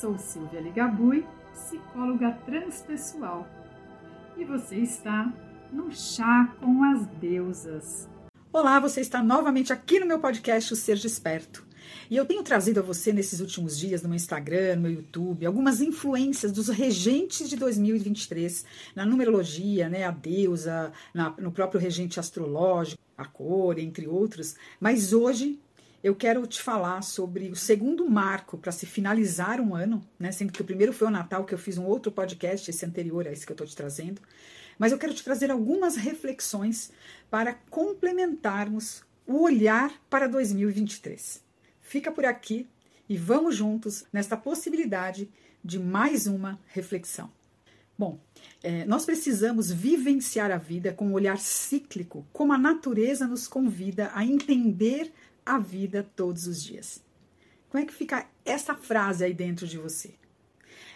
Sou Silvia Ligabui, psicóloga transpessoal, e você está no Chá com as Deusas. Olá, você está novamente aqui no meu podcast O Ser Desperto. E eu tenho trazido a você nesses últimos dias no meu Instagram, no meu YouTube, algumas influências dos regentes de 2023 na numerologia, né, a deusa, na, no próprio regente astrológico, a cor, entre outros. Mas hoje eu quero te falar sobre o segundo marco para se finalizar um ano, né? Sendo que o primeiro foi o Natal, que eu fiz um outro podcast, esse anterior a esse que eu estou te trazendo. Mas eu quero te trazer algumas reflexões para complementarmos o olhar para 2023. Fica por aqui e vamos juntos nesta possibilidade de mais uma reflexão. Bom, é, nós precisamos vivenciar a vida com um olhar cíclico, como a natureza nos convida a entender a vida todos os dias. Como é que fica essa frase aí dentro de você?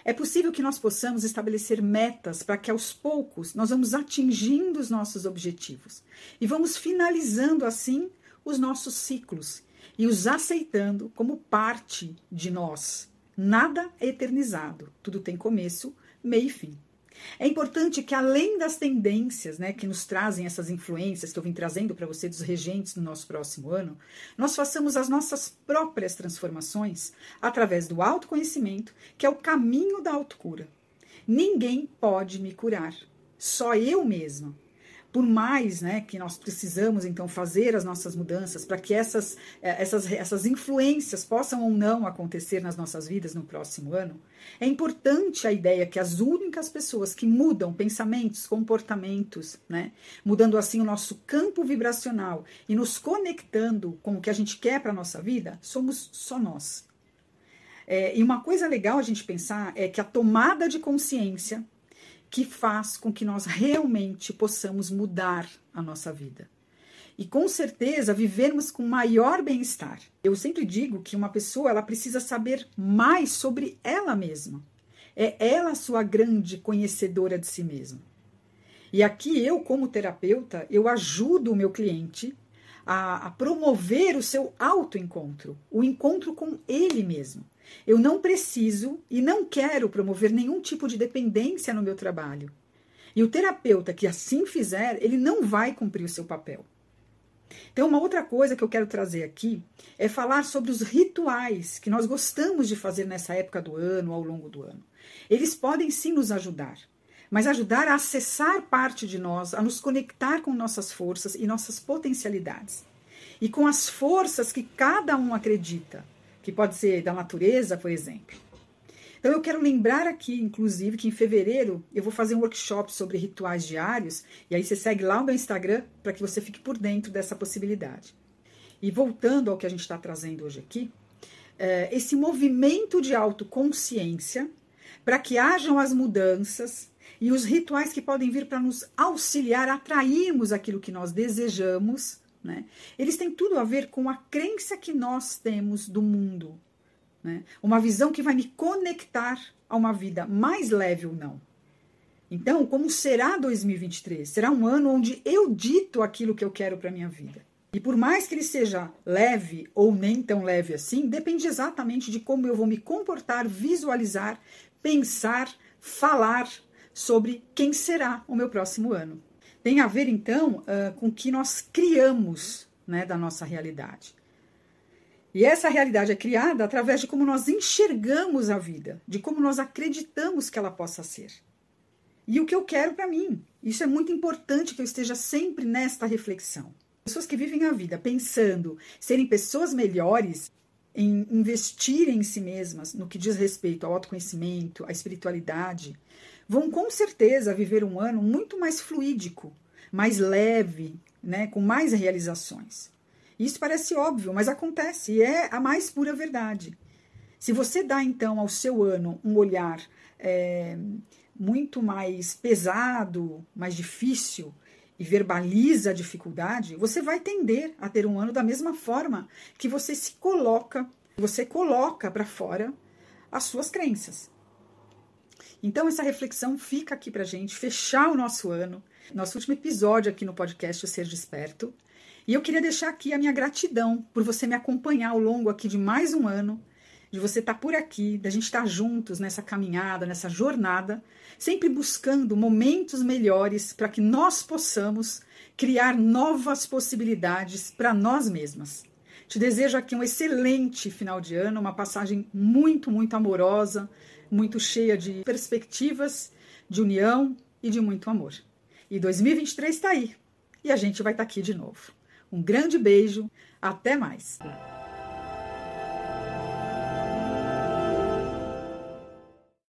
É possível que nós possamos estabelecer metas para que aos poucos nós vamos atingindo os nossos objetivos e vamos finalizando assim os nossos ciclos e os aceitando como parte de nós. Nada é eternizado, tudo tem começo, meio e fim. É importante que, além das tendências né, que nos trazem essas influências que eu vim trazendo para você dos regentes no nosso próximo ano, nós façamos as nossas próprias transformações através do autoconhecimento, que é o caminho da autocura. Ninguém pode me curar, só eu mesma por mais né, que nós precisamos então fazer as nossas mudanças para que essas, eh, essas, essas influências possam ou não acontecer nas nossas vidas no próximo ano, é importante a ideia que as únicas pessoas que mudam pensamentos, comportamentos, né, mudando assim o nosso campo vibracional e nos conectando com o que a gente quer para a nossa vida, somos só nós. É, e uma coisa legal a gente pensar é que a tomada de consciência que faz com que nós realmente possamos mudar a nossa vida. E com certeza vivermos com maior bem-estar. Eu sempre digo que uma pessoa ela precisa saber mais sobre ela mesma. É ela a sua grande conhecedora de si mesma. E aqui eu, como terapeuta, eu ajudo o meu cliente a, a promover o seu autoencontro, o encontro com ele mesmo. Eu não preciso e não quero promover nenhum tipo de dependência no meu trabalho. E o terapeuta que assim fizer, ele não vai cumprir o seu papel. Então, uma outra coisa que eu quero trazer aqui é falar sobre os rituais que nós gostamos de fazer nessa época do ano, ao longo do ano. Eles podem sim nos ajudar, mas ajudar a acessar parte de nós, a nos conectar com nossas forças e nossas potencialidades. E com as forças que cada um acredita que pode ser da natureza, por exemplo. Então eu quero lembrar aqui, inclusive, que em fevereiro eu vou fazer um workshop sobre rituais diários, e aí você segue lá o meu Instagram para que você fique por dentro dessa possibilidade. E voltando ao que a gente está trazendo hoje aqui, é, esse movimento de autoconsciência para que hajam as mudanças e os rituais que podem vir para nos auxiliar a atrairmos aquilo que nós desejamos né? Eles têm tudo a ver com a crença que nós temos do mundo. Né? Uma visão que vai me conectar a uma vida mais leve ou não. Então, como será 2023? Será um ano onde eu dito aquilo que eu quero para minha vida. E por mais que ele seja leve ou nem tão leve assim, depende exatamente de como eu vou me comportar, visualizar, pensar, falar sobre quem será o meu próximo ano tem a ver, então, uh, com o que nós criamos né, da nossa realidade. E essa realidade é criada através de como nós enxergamos a vida, de como nós acreditamos que ela possa ser. E o que eu quero para mim. Isso é muito importante que eu esteja sempre nesta reflexão. Pessoas que vivem a vida pensando serem pessoas melhores, em investir em si mesmas no que diz respeito ao autoconhecimento, à espiritualidade, vão com certeza viver um ano muito mais fluídico, mais leve, né, com mais realizações. Isso parece óbvio, mas acontece e é a mais pura verdade. Se você dá então ao seu ano um olhar é, muito mais pesado, mais difícil e verbaliza a dificuldade, você vai tender a ter um ano da mesma forma que você se coloca, você coloca para fora as suas crenças. Então, essa reflexão fica aqui para gente fechar o nosso ano, nosso último episódio aqui no podcast O Ser Desperto. E eu queria deixar aqui a minha gratidão por você me acompanhar ao longo aqui de mais um ano, de você estar tá por aqui, da gente estar tá juntos nessa caminhada, nessa jornada, sempre buscando momentos melhores para que nós possamos criar novas possibilidades para nós mesmas. Te desejo aqui um excelente final de ano, uma passagem muito, muito amorosa, muito cheia de perspectivas, de união e de muito amor. E 2023 está aí e a gente vai estar tá aqui de novo. Um grande beijo, até mais!